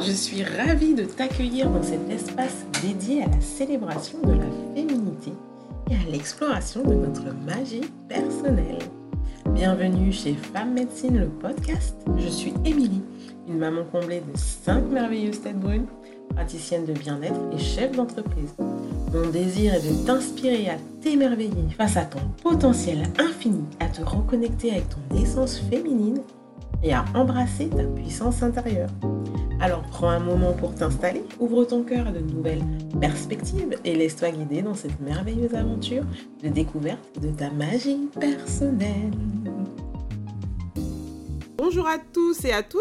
Je suis ravie de t'accueillir dans cet espace dédié à la célébration de la féminité et à l'exploration de notre magie personnelle. Bienvenue chez Femme Médecine, le podcast. Je suis Émilie, une maman comblée de 5 merveilleuses têtes brunes, praticienne de bien-être et chef d'entreprise. Mon désir est de t'inspirer à t'émerveiller face à ton potentiel infini, à te reconnecter avec ton essence féminine et à embrasser ta puissance intérieure. Alors prends un moment pour t'installer, ouvre ton cœur à de nouvelles perspectives et laisse-toi guider dans cette merveilleuse aventure de découverte de ta magie personnelle. Bonjour à tous et à toutes.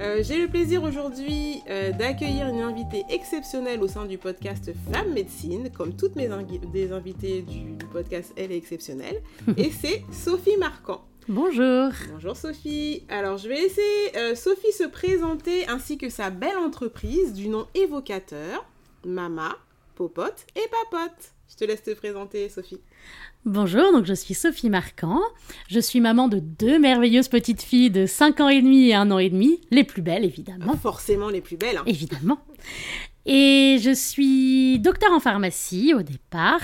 Euh, j'ai le plaisir aujourd'hui euh, d'accueillir une invitée exceptionnelle au sein du podcast Femme Médecine, comme toutes mes des invités du, du podcast Elle est exceptionnelle. et c'est Sophie Marquand. Bonjour. Bonjour Sophie. Alors je vais laisser euh, Sophie se présenter ainsi que sa belle entreprise du nom évocateur, Mama, Popote et Papote. Je te laisse te présenter Sophie. Bonjour, donc je suis Sophie Marquand. Je suis maman de deux merveilleuses petites filles de 5 ans et demi et 1 an et demi, les plus belles évidemment. Forcément les plus belles. Hein. Évidemment. Et je suis docteur en pharmacie au départ.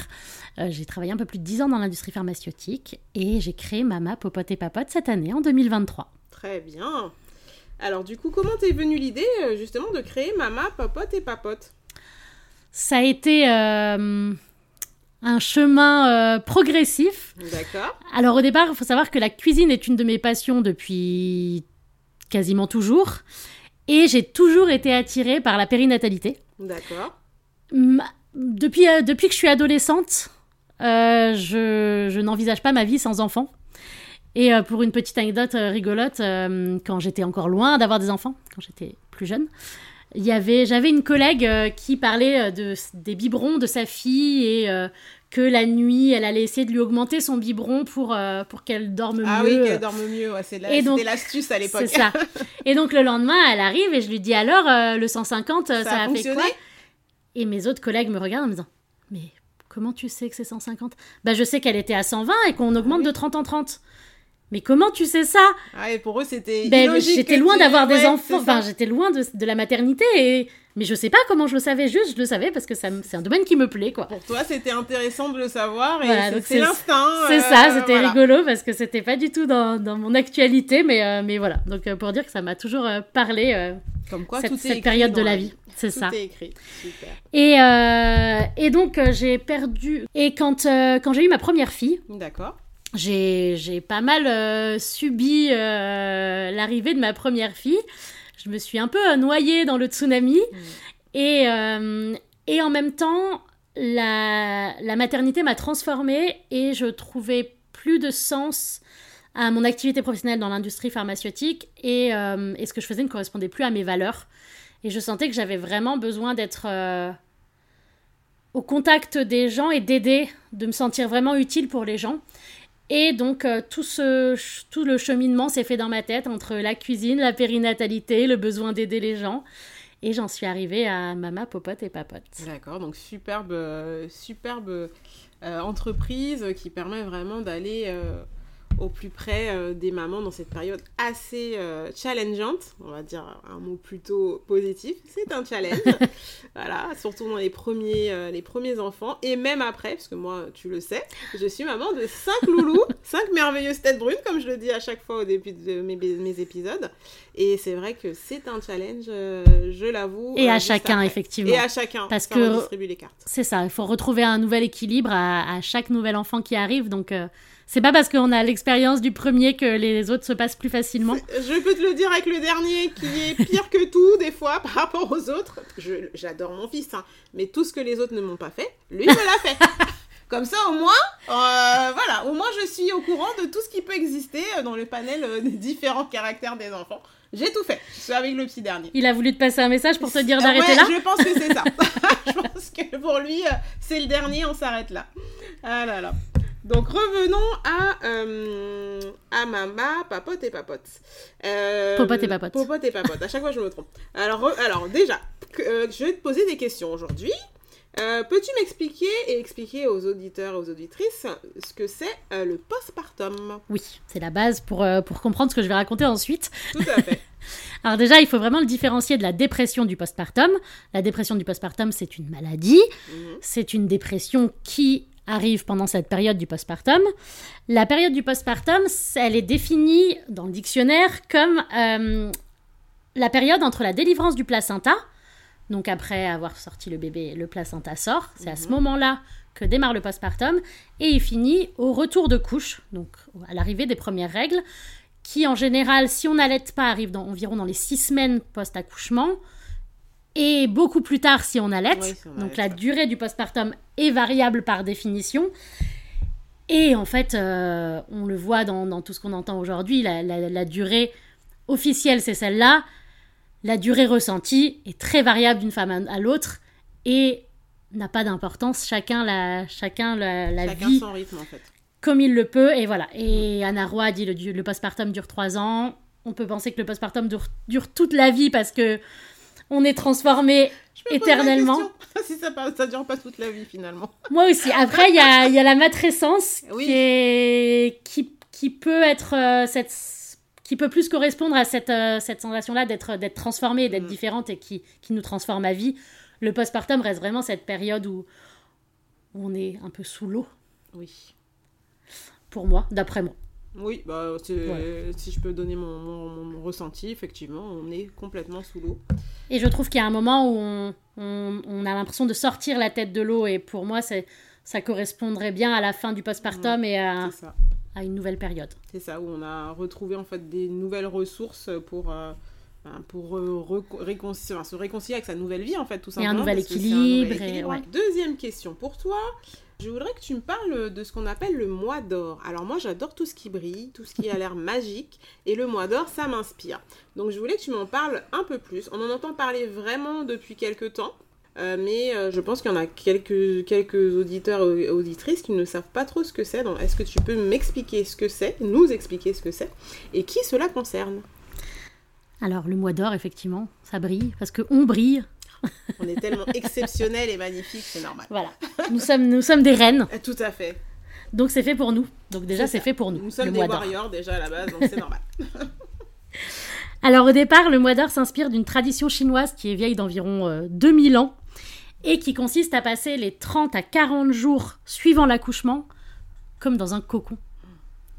Euh, j'ai travaillé un peu plus de 10 ans dans l'industrie pharmaceutique et j'ai créé Mama Popote et Papote cette année, en 2023. Très bien. Alors du coup, comment t'es venue l'idée euh, justement de créer Mama Popote et Papote? Ça a été euh, un chemin progressif. D'accord. Alors au départ, il faut savoir que la cuisine est une de mes passions depuis quasiment toujours. Et j'ai toujours été attirée par la périnatalité. D'accord. Depuis, depuis que je suis adolescente, euh, je, n'envisage pas ma vie sans enfants. Et euh, pour une petite anecdote euh, rigolote, quand j'étais encore loin d'avoir des enfants, quand j'étais plus jeune, y avait, j'avais une collègue qui parlait de, des biberons de sa fille et que la nuit, elle allait essayer de lui augmenter son biberon pour, pour qu'elle dorme mieux. Ah oui, qu'elle dorme mieux, ouais, c'était l'astuce à l'époque. C'est ça. Et donc le lendemain, elle arrive et je lui dis alors, le 150, ça, a, a fait quoi Et mes autres collègues me regardent en me disant, mais Comment tu sais que c'est 150 Bah je sais qu'elle était à 120 et qu'on augmente ah de 30 en 30. Mais comment tu sais ça? Ah et pour eux c'était ben, J'étais loin d'avoir des enfants, enfin j'étais loin de, de, la maternité et mais je sais pas comment je le savais, juste je le savais parce que c'est un domaine qui me plaît quoi. Pour toi c'était intéressant de le savoir et c'est l'instinct. C'est ça, euh, c'était rigolo parce que c'était pas du tout dans, dans mon actualité mais, euh, mais voilà. Donc euh, pour dire que ça m'a toujours parlé Comme quoi, cette, cette période de la vie. C'est ça. Est écrit. Super. Et, et donc, j'ai perdu. Et quand, quand j'ai eu ma première fille. D'accord. J'ai pas mal subi l'arrivée de ma première fille. Je me suis un peu noyée dans le tsunami. Mm. Et, et en même temps, la, la maternité m'a transformée et je trouvais plus de sens à mon activité professionnelle dans l'industrie pharmaceutique et, et, ce que je faisais ne correspondait plus à mes valeurs. Et je sentais que j'avais vraiment besoin d'être euh, au contact des gens et d'aider, de me sentir vraiment utile pour les gens. Et donc euh, tout, ce, tout le cheminement s'est fait dans ma tête entre la cuisine, la périnatalité, le besoin d'aider les gens. Et j'en suis arrivée à Mama, Popote et Papote. D'accord, donc superbe, euh, superbe entreprise qui permet vraiment d'aller au plus près euh, des mamans dans cette période assez euh, challengeante, on va dire un mot plutôt positif, c'est un challenge, voilà, surtout dans les premiers, euh, les premiers enfants, et même après, parce que moi, tu le sais, je suis maman de 5 loulous, 5 merveilleuses têtes brunes, comme je le dis à chaque fois au début de mes, mes épisodes, et c'est vrai que c'est un challenge, je l'avoue. Et à chacun, effectivement. Et à chacun, parce que les cartes. C'est ça, il faut retrouver un nouvel équilibre à, à, chaque nouvel enfant qui arrive, donc c'est pas parce qu'on a l'expérience du premier que les autres se passent plus facilement. Je peux te le dire avec le dernier qui est pire que tout des fois par rapport aux autres. J'adore mon fils, hein, mais tout ce que les autres ne m'ont pas fait, lui me l'a fait. Comme ça, au moins, euh, voilà, au moins je suis au courant de tout ce qui peut exister euh, dans le panel euh, des différents caractères des enfants. J'ai tout fait. Je suis avec le petit dernier. Il a voulu te passer un message pour te dire d'arrêter là Je pense que c'est ça. je pense que pour lui, c'est le dernier, on s'arrête là. Ah là là. Donc revenons à, euh, à Mama, Papote et Papote. Euh, Popote et Papote. Popote et Papote, à chaque fois je me trompe. Alors, alors déjà, euh, je vais te poser des questions aujourd'hui. Euh, peux-tu m'expliquer et expliquer aux auditeurs et aux auditrices ce que c'est le postpartum? Oui, c'est la base pour, pour comprendre ce que je vais raconter ensuite. Tout à fait. Alors déjà, il faut vraiment le différencier de la dépression du postpartum. La dépression du postpartum, c'est une maladie. Mhm. C'est une dépression qui arrive pendant cette période du postpartum. La période du postpartum, elle est définie dans le dictionnaire comme euh, la période entre la délivrance du placenta, donc après avoir sorti le bébé, le placenta sort, c'est à ce moment-là que démarre le postpartum, et il finit au retour de couche, donc à l'arrivée des premières règles, qui en général, si on n'allait pas, arrive dans, environ dans les six semaines post-accouchement, et beaucoup plus tard si on allait. Oui, si on donc la durée du postpartum est variable par définition. Et en fait, euh, on le voit dans, dans tout ce qu'on entend aujourd'hui, la, la- la durée officielle, c'est celle-là. La durée ressentie est très variable d'une femme à, à l'autre et n'a pas d'importance. Chacun la, chacun la, la Chacun vit son rythme en fait. comme il le peut. Et voilà. Et Anna Roy dit le, le postpartum dure trois ans. On peut penser que le postpartum dure, dure toute la vie parce que on est transformé éternellement. si ça, ça dure pas toute la vie finalement. Moi aussi. Après, il y a, il y a la matrescence Oui. qui, est, qui, qui peut être euh, cette qui peut plus correspondre à cette, euh, cette sensation-là d'être d'être transformée, d'être Mm. différente et qui, qui nous transforme à vie. Le postpartum reste vraiment cette période où, où on est un peu sous l'eau, Oui. pour moi, d'après moi. Oui, bah, Ouais. si je peux donner mon, mon- mon ressenti, effectivement, on est complètement sous l'eau. Et je trouve qu'il y a un moment où on, on- on a l'impression de sortir la tête de l'eau et pour moi, ça correspondrait bien à la fin du postpartum et à, à une nouvelle période. C'est ça, où on a retrouvé en fait des nouvelles ressources pour, euh, ben, pour euh, enfin, se réconcilier avec sa nouvelle vie en fait, tout un simplement. nouvel parce que c'est équilibre et- ouais. Deuxième question pour toi. Je voudrais que tu me parles de ce qu'on appelle le mois d'or. Alors moi j'adore tout ce qui brille, tout ce qui a l'air magique, et le mois d'or ça m'inspire. Donc je voulais que tu m'en parles un peu plus. On en entend parler vraiment depuis quelques temps, euh, mais euh, je pense qu'il y en a quelques, quelques auditeurs et auditrices qui ne savent pas trop ce que c'est. Donc est-ce que tu peux m'expliquer ce que c'est, nous expliquer ce que c'est, et qui cela concerne? Alors, le mois d'or, effectivement, ça brille parce que on brille. On est tellement exceptionnel et magnifique, c'est normal. Voilà. Nous sommes, nous sommes des reines, Tout à fait. donc c'est fait pour nous. Donc déjà, C'est fait pour nous. Nous sommes le des warriors déjà à la base, donc c'est normal. Alors au départ, le mois d'or s'inspire d'une tradition chinoise qui est vieille d'environ euh, 2000 ans et qui consiste à passer les 30 à 40 jours suivant l'accouchement comme dans un cocon.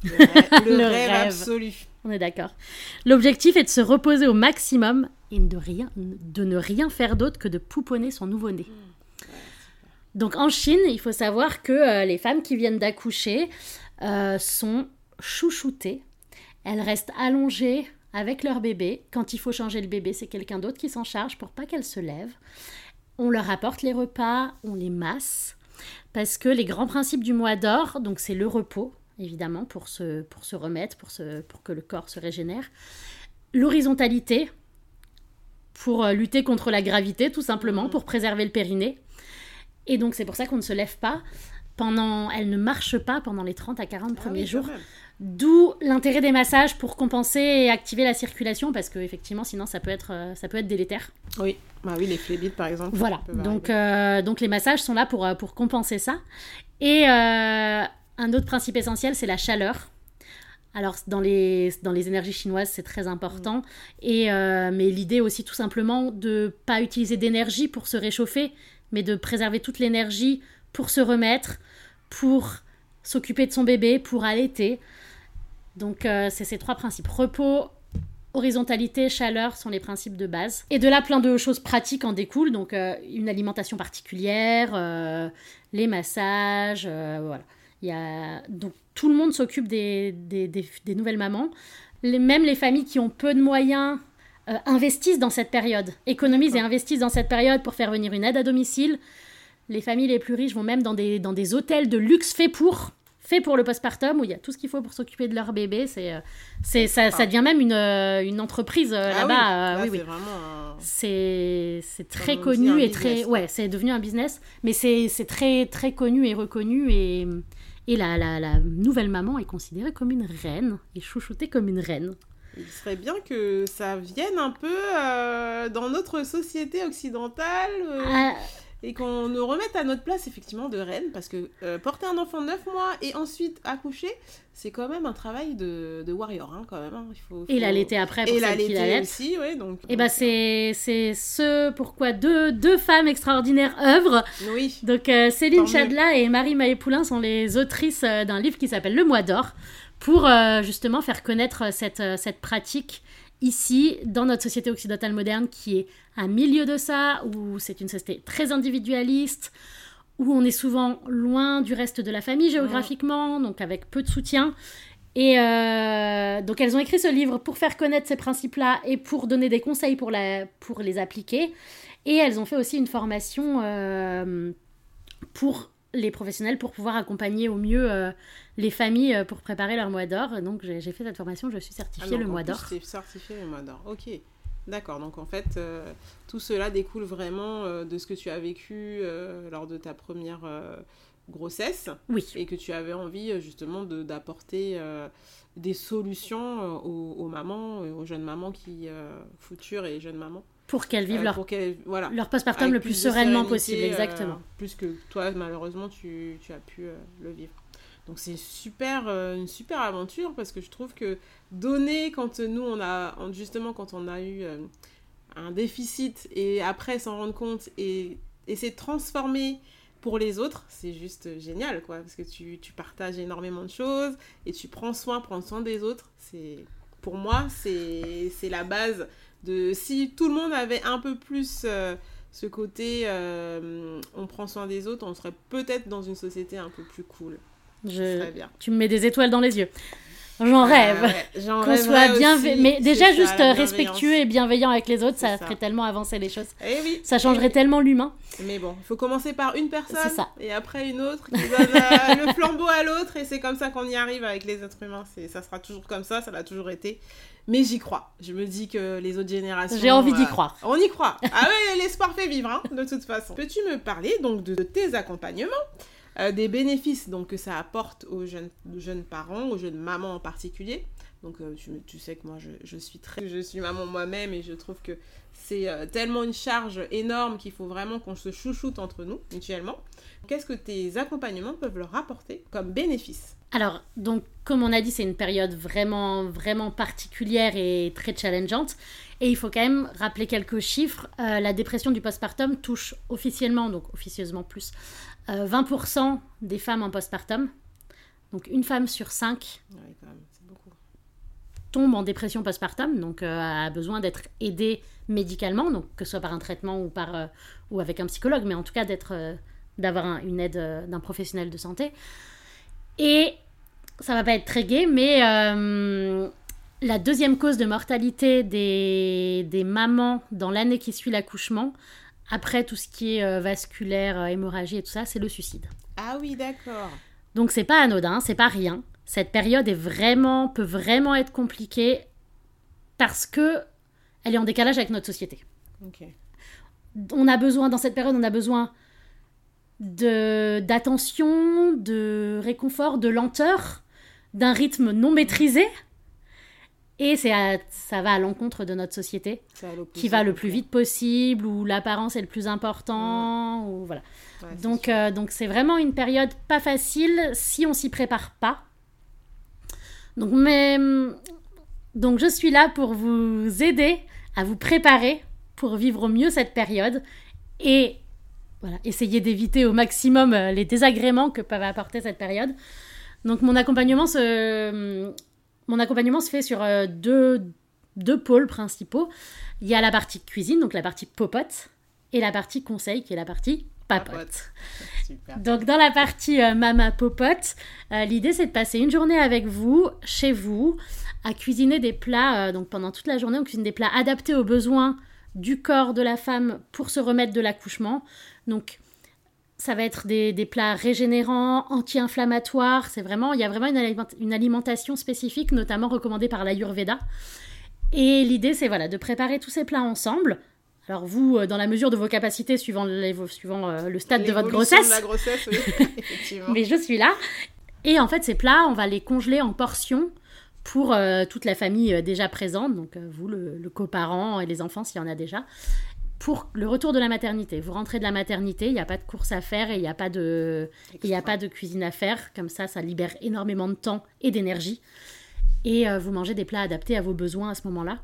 Le rêve, le Le rêve rêve. absolu. On est d'accord. L'objectif est de se reposer au maximum et de, rien, de ne rien faire d'autre que de pouponner son nouveau-né. Donc en Chine, il faut savoir que euh, les femmes qui viennent d'accoucher euh, sont chouchoutées. Elles restent allongées avec leur bébé. Quand il faut changer le bébé, c'est quelqu'un d'autre qui s'en charge pour pas qu'elles se lèvent. On leur apporte les repas, on les masse. Parce que les grands principes du mois d'or, donc c'est le repos, évidemment, pour se, pour se remettre, pour, se, pour que le corps se régénère. L'horizontalité, pour euh, lutter contre la gravité, tout simplement, pour préserver le périnée. Et donc c'est pour ça qu'on ne se lève pas. Pendant, elle ne marche pas pendant les 30 à 40 Ah premiers oui, jours. D'où l'intérêt des massages pour compenser et activer la circulation parce que effectivement sinon ça peut être, euh, ça peut être délétère. Oui, bah oui, les phlébites par exemple. Voilà, donc, euh, donc les massages sont là pour, pour compenser ça. Et euh, un autre principe essentiel, c'est la chaleur. Alors dans les, dans les énergies chinoises, c'est très important. Et, euh, mais l'idée aussi tout simplement de pas utiliser d'énergie pour se réchauffer, mais de préserver toute l'énergie pour se remettre, pour s'occuper de son bébé, pour allaiter. Donc euh, c'est ces trois principes. Repos, horizontalité, chaleur sont les principes de base. Et de là, plein de choses pratiques en découlent. Donc euh, une alimentation particulière, les massages, voilà. Il y a... Donc tout le monde s'occupe des, des, des- des nouvelles mamans. Les, même les familles qui ont peu de moyens euh, investissent dans cette période, économisent et investissent dans cette période pour faire venir une aide à domicile. Les familles les plus riches vont même dans des, dans des hôtels de luxe faits pour, faits pour le postpartum, où il y a tout ce qu'il faut pour s'occuper de leur bébé. C'est, euh, c'est, ça, ça devient même une, euh, une entreprise euh, Ah là-bas. oui, euh, là, oui, oui. c'est un- très connu et business, très. quoi. Ouais, c'est devenu un business, mais c'est, c'est très, très connu et reconnu. Et, et la, la, la nouvelle maman est considérée comme une reine et chouchoutée comme une reine. Il serait bien que ça vienne un peu euh, dans notre société occidentale. euh, Ah, et qu'on nous remette à notre place effectivement de reine parce que euh, porter un enfant 9 mois et ensuite accoucher c'est quand même un travail de, de warrior hein, quand même hein. Il faut, et l'allaiter après pour et l'allaiter l'allait. aussi ouais donc Et bah c'est c'est ce pourquoi deux, deux femmes extraordinaires œuvrent. oui Donc euh, Céline. Chadla et Marie Maé-Poulain sont les autrices euh, d'un livre qui s'appelle Le Mois d'or pour euh, justement faire connaître cette, cette pratique ici dans notre société occidentale moderne qui est un milieu de ça, où c'est une société très individualiste, où on est souvent loin du reste de la famille géographiquement, donc avec peu de soutien. Et euh, donc elles ont écrit ce livre pour faire connaître ces principes-là et pour donner des conseils pour, la, pour les appliquer. Et elles ont fait aussi une formation euh, pour les professionnels pour pouvoir accompagner au mieux euh, les familles euh, pour préparer leur mois d'or. Donc j'ai fait cette formation, je suis Ah, certifiée donc, le mois d'or. t'es certifié le mois d'or ok d'accord donc en fait euh, tout cela découle vraiment euh, de ce que tu as vécu lors de ta première grossesse Oui. et que tu avais envie euh, justement de- d'apporter euh, des solutions euh, aux, aux mamans, euh, aux jeunes mamans qui euh, futures et jeunes mamans, Pour qu'elles vivent euh, leur, qu'elles voilà leur postpartum le plus de sereinement possible, exactement. plus que toi malheureusement tu, tu as pu le vivre. Donc c'est super une super aventure parce que je trouve que donner quand nous on a en- justement quand on a eu un déficit et après s'en rendre compte et essayer de transformer pour les autres, c'est juste génial, quoi, parce que tu, tu partages énormément de choses et tu prends soin, prendre soin des autres. C'est, pour moi, c'est, c'est la base de si tout le monde avait un peu plus euh, ce côté euh, on prend soin des autres, on serait peut-être dans une société un peu plus cool. Je... bien. Tu me mets des étoiles dans les yeux. J'en rêve. Ouais, Qu'on soit bien, aussi, mais déjà ça, juste euh, respectueux et bienveillant avec les autres, ça, ferait tellement avancer les choses. Eh oui. Ça changerait eh tellement l'humain. Mais bon, il faut commencer par une personne C'est ça. et après une autre qui donne euh, le flambeau à l'autre et c'est comme ça qu'on y arrive avec les êtres humains. C'est, ça sera toujours comme ça, ça l'a toujours été. Mais j'y crois. Je me dis que les autres générations. J'ai envie d'y euh, croire. On y croit. Ah ouais, l'espoir fait vivre, hein, de toute façon. Peux-tu me parler donc de, de tes accompagnements, euh, des bénéfices donc que ça apporte aux jeunes, parents, aux jeunes mamans en particulier donc euh, tu, sais que moi je, suis très je suis maman moi-même et je trouve que c'est euh, tellement une charge énorme qu'il faut vraiment qu'on se chouchoute entre nous mutuellement. Qu'est-ce que tes accompagnements peuvent leur apporter comme bénéfice Alors, donc, comme on a dit, c'est une période vraiment, vraiment particulière et très challengeante. Et il faut quand même rappeler quelques chiffres. La dépression du postpartum touche officiellement, donc officieusement plus, euh, 20% des femmes en postpartum. Donc, une femme sur cinq Ouais, quand même, c'est beaucoup. tombe en dépression postpartum, donc euh, a besoin d'être aidée médicalement, donc que ce soit par un traitement ou, par, euh, ou avec un psychologue, mais en tout cas d'être, euh, d'avoir un- une aide euh, d'un professionnel de santé. Et ça va pas être très gai, mais euh, la deuxième cause de mortalité des, des mamans dans l'année qui suit l'accouchement, après tout ce qui est euh, vasculaire, euh, hémorragie et tout ça, c'est le suicide. Ah oui, d'accord. Donc c'est pas anodin, c'est pas rien. Cette période est vraiment peut vraiment être compliquée parce que elle est en décalage avec notre société. On a besoin dans cette période, on a besoin de d'attention, de réconfort, de lenteur, d'un rythme non maîtrisé. Et c'est à- ça va à l'encontre de notre société qui va le plus vite possible où l'apparence est le plus important ou voilà. Ouais, Donc, euh, donc c'est vraiment une période pas facile si on s'y prépare pas. Donc, mais, donc je suis là pour vous aider à vous préparer pour vivre au mieux cette période et voilà, essayer d'éviter au maximum euh, les désagréments que peuvent apporter cette période. Donc mon accompagnement se, mon accompagnement se fait sur euh, deux, deux pôles principaux. Il y a la partie cuisine, donc la partie popote, et la partie conseil, qui est la partie papote. Super. Donc dans la partie euh, mama popote, euh, l'idée c'est de passer une journée avec vous, chez vous, à cuisiner des plats. euh, donc pendant toute la journée, on cuisine des plats adaptés aux besoins du corps de la femme pour se remettre de l'accouchement. Donc ça va être des, des plats régénérants, anti-inflammatoires. C'est vraiment, il y a vraiment une, aliment- une alimentation spécifique, notamment recommandée par l'Ayurveda. Et l'idée, c'est voilà, de préparer tous ces plats ensemble. Alors vous, euh, dans la mesure de vos capacités, suivant, suivant euh, le stade de votre grossesse, De la grossesse, oui, effectivement. mais je suis là. Et en fait, ces plats, on va les congeler en portions pour euh, toute la famille déjà présente, donc vous, le, le coparent et les enfants s'il y en a déjà, pour le retour de la maternité. Vous rentrez de la maternité, il n'y a pas de course à faire et il n'y a, pas de... il a pas de cuisine à faire. Comme ça, ça libère énormément de temps et d'énergie. Et euh, vous mangez des plats adaptés à vos besoins à ce moment-là.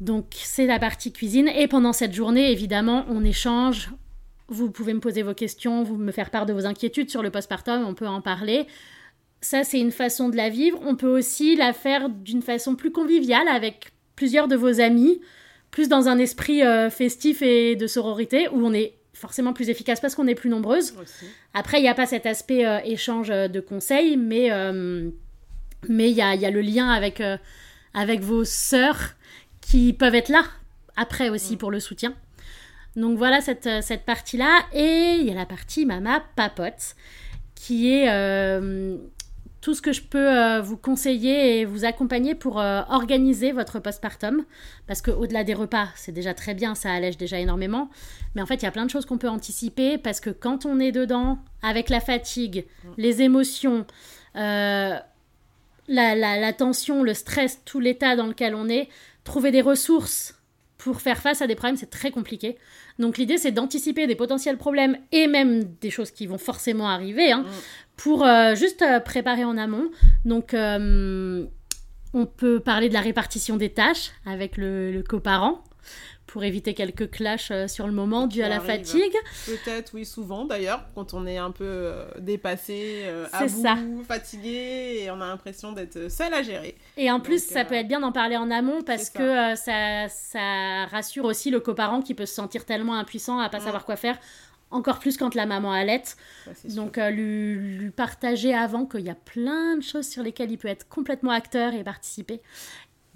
Donc c'est la partie cuisine. Et pendant cette journée, évidemment, on échange. Vous pouvez me poser vos questions, vous me faire part de vos inquiétudes sur le postpartum, on peut en parler. Ça, c'est une façon de la vivre. On peut aussi la faire d'une façon plus conviviale avec plusieurs de vos amis, plus dans un esprit euh, festif et de sororité, où on est forcément plus efficace parce qu'on est plus nombreuses. Après, il n'y a pas cet aspect euh, échange de conseils, mais euh, mais il y a, y a, le lien avec, avec vos sœurs qui peuvent être là après aussi mm. pour le soutien. Donc voilà cette, cette partie-là. Et il y a la partie Mama Papote, qui est tout ce que je peux euh, vous conseiller et vous accompagner pour euh, organiser votre postpartum. Parce qu'au-delà des repas, c'est déjà très bien, ça allège déjà énormément. Mais en fait, il y a plein de choses qu'on peut anticiper parce que quand on est dedans, avec la fatigue, les émotions, euh, la, la tension, le stress, tout l'état dans lequel on est, trouver des ressources pour faire face à des problèmes, c'est très compliqué. Donc l'idée, c'est d'anticiper des potentiels problèmes et même des choses qui vont forcément arriver hein, mm. pour euh, juste euh, préparer en amont. Donc euh, on peut parler de la répartition des tâches avec le, le coparent pour éviter quelques clashs euh, sur le moment dû à la fatigue. Peut-être, oui, souvent d'ailleurs, quand on est un peu euh, dépassé, euh, à bout, fatigué, et on a l'impression d'être seul à gérer. Et en plus, ça peut être bien d'en parler en amont parce que ça, ça rassure aussi le coparent qui peut se sentir tellement impuissant à pas savoir quoi faire encore plus quand la maman allait. Donc lui, lui, partager avant qu'il y a plein de choses sur lesquelles il peut être complètement acteur et participer.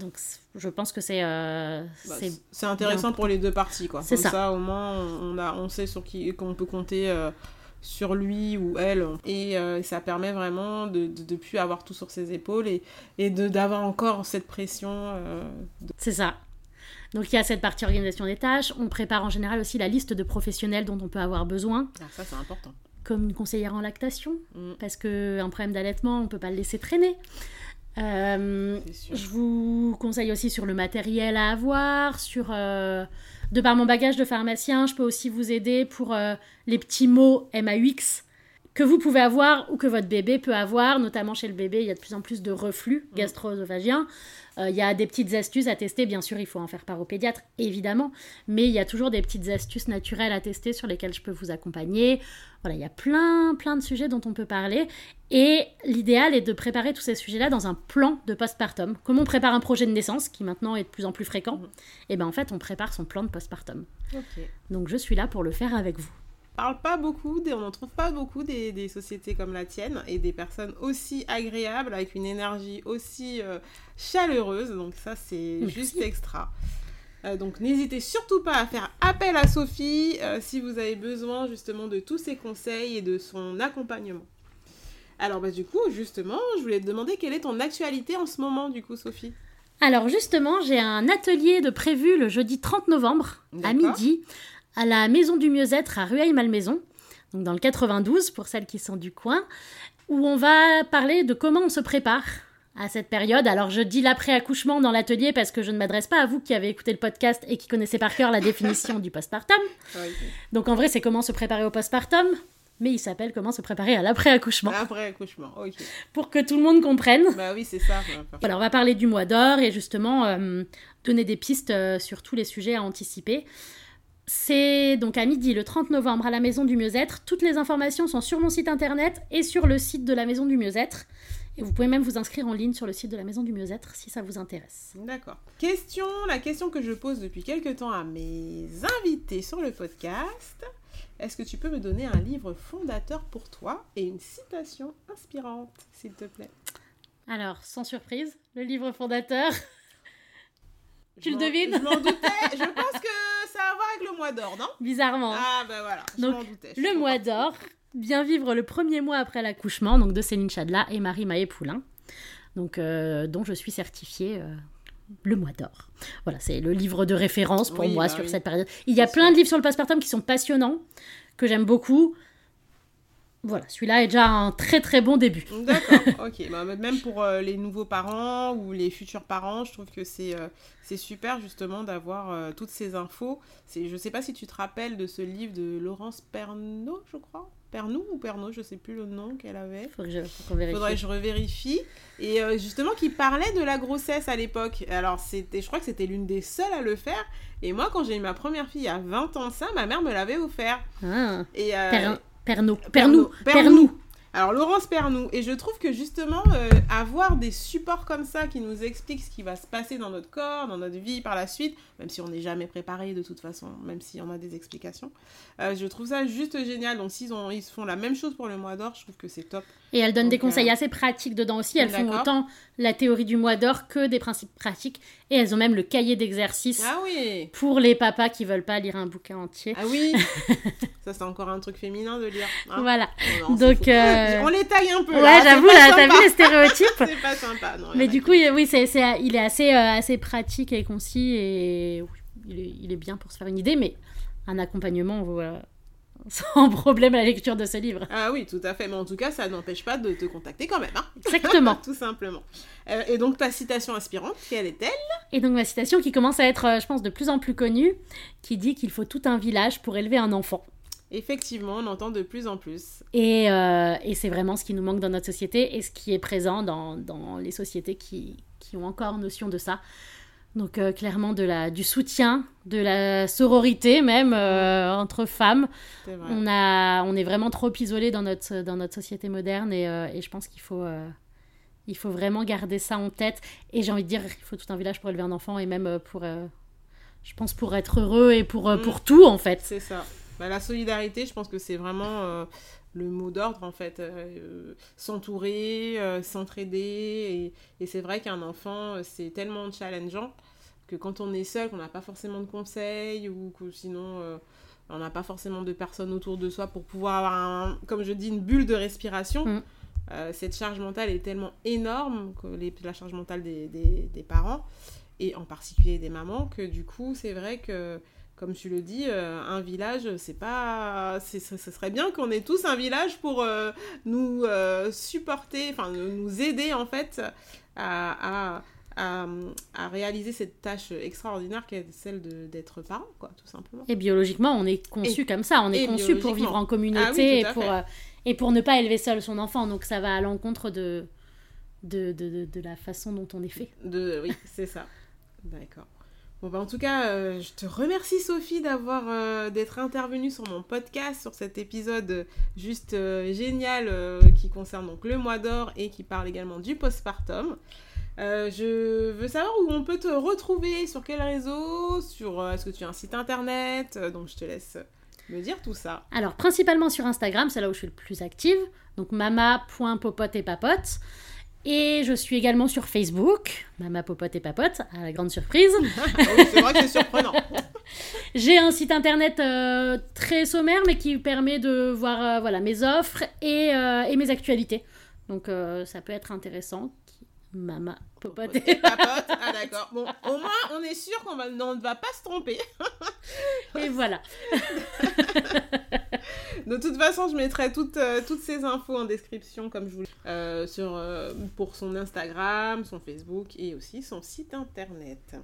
Donc je pense que c'est euh, bah, c'est intéressant pour les deux parties quoi. C'est ça. au moins on a on sait sur qui qu'on peut compter euh, sur lui ou elle et euh, ça permet vraiment de, de, plus avoir tout sur ses épaules et, et de d'avoir encore cette pression. C'est ça. Donc il y a cette partie organisation des tâches. On prépare en général aussi la liste de professionnels dont on peut avoir besoin. Ah, ça c'est important. Comme une conseillère en lactation, mm. parce qu'un problème d'allaitement, on ne peut pas le laisser traîner. Euh, je vous conseille aussi sur le matériel à avoir, sur... Euh, de par mon bagage de pharmacien, je peux aussi vous aider pour euh, les petits mots MAUX que vous pouvez avoir ou que votre bébé peut avoir, notamment chez le bébé, il y a de plus en plus de reflux mm. gastro-œsophagien. Euh, il y a des petites astuces à tester, bien sûr, il faut en faire part au pédiatre, évidemment, mais il y a toujours des petites astuces naturelles à tester sur lesquelles je peux vous accompagner. Voilà, il y a plein, plein de sujets dont on peut parler. Et l'idéal est de préparer tous ces sujets-là dans un plan de postpartum. Comment on prépare un projet de naissance, qui maintenant est de plus en plus fréquent mm. Et eh bien en fait, on prépare son plan de postpartum. Donc je suis là pour le faire avec vous parle pas beaucoup, on n'en trouve pas beaucoup des, sociétés comme la tienne et des personnes aussi agréables, avec une énergie aussi euh, chaleureuse. Donc ça, c'est juste extra. Euh, donc n'hésitez surtout pas à faire appel à Sophie euh, si vous avez besoin justement de tous ses conseils et de son accompagnement. Alors bah, du coup, justement, je voulais te demander quelle est ton actualité en ce moment, du coup, Sophie? Alors justement, j'ai un atelier de prévu le jeudi 30 novembre à midi à la Maison du Mieux-être à Rueil-Malmaison, donc dans le 92 pour celles qui sont du coin, où on va parler de comment on se prépare à cette période. Alors je dis l'après-accouchement dans l'atelier parce que je ne m'adresse pas à vous qui avez écouté le podcast et qui connaissez par cœur la définition du postpartum. Donc en vrai c'est comment se préparer au postpartum, mais il s'appelle comment se préparer à l'après-accouchement. L'après-accouchement, ok. Pour que tout le monde comprenne. Bah oui, c'est ça. Voilà, on va parler du mois d'or et justement euh, donner des pistes euh, sur tous les sujets à anticiper. C'est donc à midi le 30 novembre à la Maison du Mieux-être. Toutes les informations sont sur mon site internet et sur le site de la Maison du Mieux-être. Et vous pouvez même vous inscrire en ligne sur le site de la Maison du Mieux-être si ça vous intéresse. D'accord. Question, la question que je pose depuis quelques temps à mes invités sur le podcast. Est-ce que tu peux me donner un livre fondateur pour toi et une citation inspirante, s'il te plaît? Alors, sans surprise, le livre fondateur. tu le devines? Je m'en doutais. je pense que ça a à voir avec le mois d'or, non? Bizarrement. Ah ben voilà, je doutais. le mois d'or, bien vivre le premier mois après l'accouchement, donc de Céline Chadla et Marie Maé-Poulain, donc euh, dont je suis certifiée. Euh, le mois d'or. Voilà, c'est le livre de référence pour moi bah sur cette période. Il y a plein de livres sur le postpartum qui sont passionnants, que j'aime beaucoup. Voilà, celui-là est déjà un très très bon début. D'accord, ok. Bah, même pour euh, les nouveaux parents ou les futurs parents, je trouve que c'est euh, c'est super justement d'avoir euh, toutes ces infos. Je ne sais pas si tu te rappelles de ce livre de Laurence Pernaud, je crois. Pernou ou Pernod, je sais plus le nom qu'elle avait. Faudrait que je, Faudrait que je revérifie. Et justement, qui parlait de la grossesse à l'époque. Alors, c'était, je crois que c'était l'une des seules à le faire. Et moi, quand j'ai eu ma première fille a 20 ans ça, ma mère me l'avait offert. Ah. Et, Pernou. Pernou. Pernou. Alors Laurence Pernou, et je trouve que justement euh, avoir des supports comme ça qui nous expliquent ce qui va se passer dans notre corps, dans notre vie par la suite, même si on n'est jamais préparé de toute façon, même si on a des explications, euh, je trouve ça juste génial. Donc s'ils ont, ils font la même chose pour le mois d'or, je trouve que c'est top. Et elles donnent des conseils euh, assez pratiques dedans aussi. Elles font autant la théorie du mois d'or que des principes pratiques. Et elles ont même le cahier d'exercice ah oui. pour les papas qui veulent pas lire un bouquin entier. Ah oui Ça, c'est encore un truc féminin de lire. Hein. voilà. Donc, euh, on les taille un peu. Ouais, j'avoue, là, t'as vu les stéréotypes C'est pas sympa. Non, Mais du coup, oui, c'est, il est assez, euh, assez pratique et concis et il, est, il, est, bien pour se faire une idée, mais un accompagnement, voilà sans problème à la lecture de ce livre. Ah oui, tout à fait. Mais en tout cas, ça n'empêche pas de te contacter quand même. Hein Exactement. tout simplement. Euh, et donc, ta citation inspirante, quelle est-elle? Et donc, ma citation qui commence à être, euh, je pense, de plus en plus connue, qui dit qu'il faut tout un village pour élever un enfant. Effectivement, on entend de plus en plus. Et, euh, et c'est vraiment ce qui nous manque dans notre société et ce qui est présent dans, dans les sociétés qui, qui ont encore notion de ça. Donc euh, clairement de la, du soutien, de la sororité même euh, entre femmes. On, a, on est vraiment trop isolé dans notre, dans notre société moderne et, et je pense qu'il faut, il faut vraiment garder ça en tête. Et j'ai envie de dire qu'il faut tout un village pour élever un enfant et même pour, je pense, pour être heureux et pour, mm. pour tout en fait. C'est ça. Bah, la solidarité, je pense que c'est vraiment le mot d'ordre en fait s'entourer s'entraider et, et c'est vrai qu'un enfant c'est tellement challengeant que quand on est seul qu'on n'a pas forcément de conseils ou que sinon on n'a pas forcément de personnes autour de soi pour pouvoir avoir comme je dis une bulle de respiration mm. cette charge mentale est tellement énorme que les, la charge mentale des, des, des, parents et en particulier des mamans que du coup c'est vrai que comme tu le dis, euh, un village, c'est pas. Ce serait bien qu'on ait tous un village pour euh, nous euh, supporter, enfin, nous aider en fait à, à, à, réaliser cette tâche extraordinaire qui est celle d'être parent, quoi, tout simplement. Et biologiquement, on est conçu comme ça. On est conçu pour vivre en communauté ah et, pour, et pour ne pas élever seul son enfant. Donc ça va à l'encontre de de, de, de, la façon dont on est fait. De, oui, c'est ça. D'accord. Bon, bah, en tout cas, euh, je te remercie Sophie d'avoir euh, d'être intervenue sur mon podcast sur cet épisode juste euh, génial qui concerne donc le mois d'or et qui parle également du postpartum. je veux savoir où on peut te retrouver, sur quel réseau, sur est-ce que tu as un site internet, donc je te laisse me dire tout ça. Alors principalement sur Instagram, c'est là où je suis le plus active, donc mama.popote et papote. Et je suis également sur Facebook, Mama Popote et Papote, à la grande surprise. Ah c'est vrai que c'est surprenant. J'ai un site internet euh, très sommaire, mais qui permet de voir euh, voilà, mes offres et, euh, et, mes actualités. Donc ça peut être intéressant. Mama Popote Papote. Ah d'accord. Bon, au moins on est sûr qu'on ne va pas se tromper. et voilà. De toute façon, je mettrai toutes, euh, toutes ces infos en description, comme je vous euh, sur, euh, pour son Instagram, son Facebook et aussi son site internet.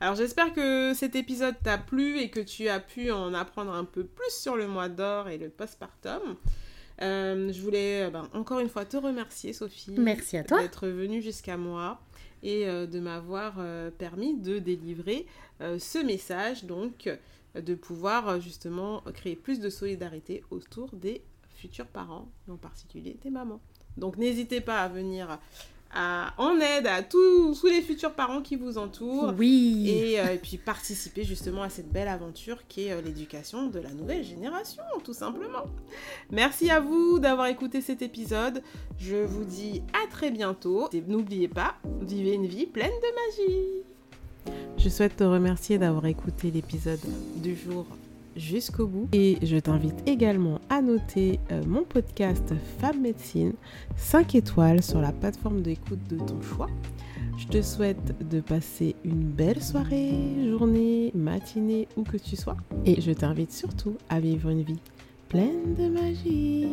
Alors j'espère que cet épisode t'a plu et que tu as pu en apprendre un peu plus sur le mois d'or et le postpartum. Je voulais ben, encore une fois te remercier, Sophie. Merci à toi. D'être venue jusqu'à moi et de m'avoir permis de délivrer ce message. Donc, de pouvoir euh, justement créer plus de solidarité autour des futurs parents, en particulier des mamans. Donc n'hésitez pas à venir à, en aide à tous, les futurs parents qui vous entourent. Oui. Et, euh, puis participer justement à cette belle aventure qui est euh, l'éducation de la nouvelle génération, tout simplement. Merci à vous d'avoir écouté cet épisode. Je vous dis à très bientôt. Et n'oubliez pas, vivez une vie pleine de magie. Je souhaite te remercier d'avoir écouté l'épisode du jour jusqu'au bout. Et je t'invite également à noter euh, mon podcast Femme Médecine 5 étoiles sur la plateforme d'écoute de ton choix. Je te souhaite de passer une belle soirée, journée, matinée, où que tu sois. Et je t'invite surtout à vivre une vie pleine de magie.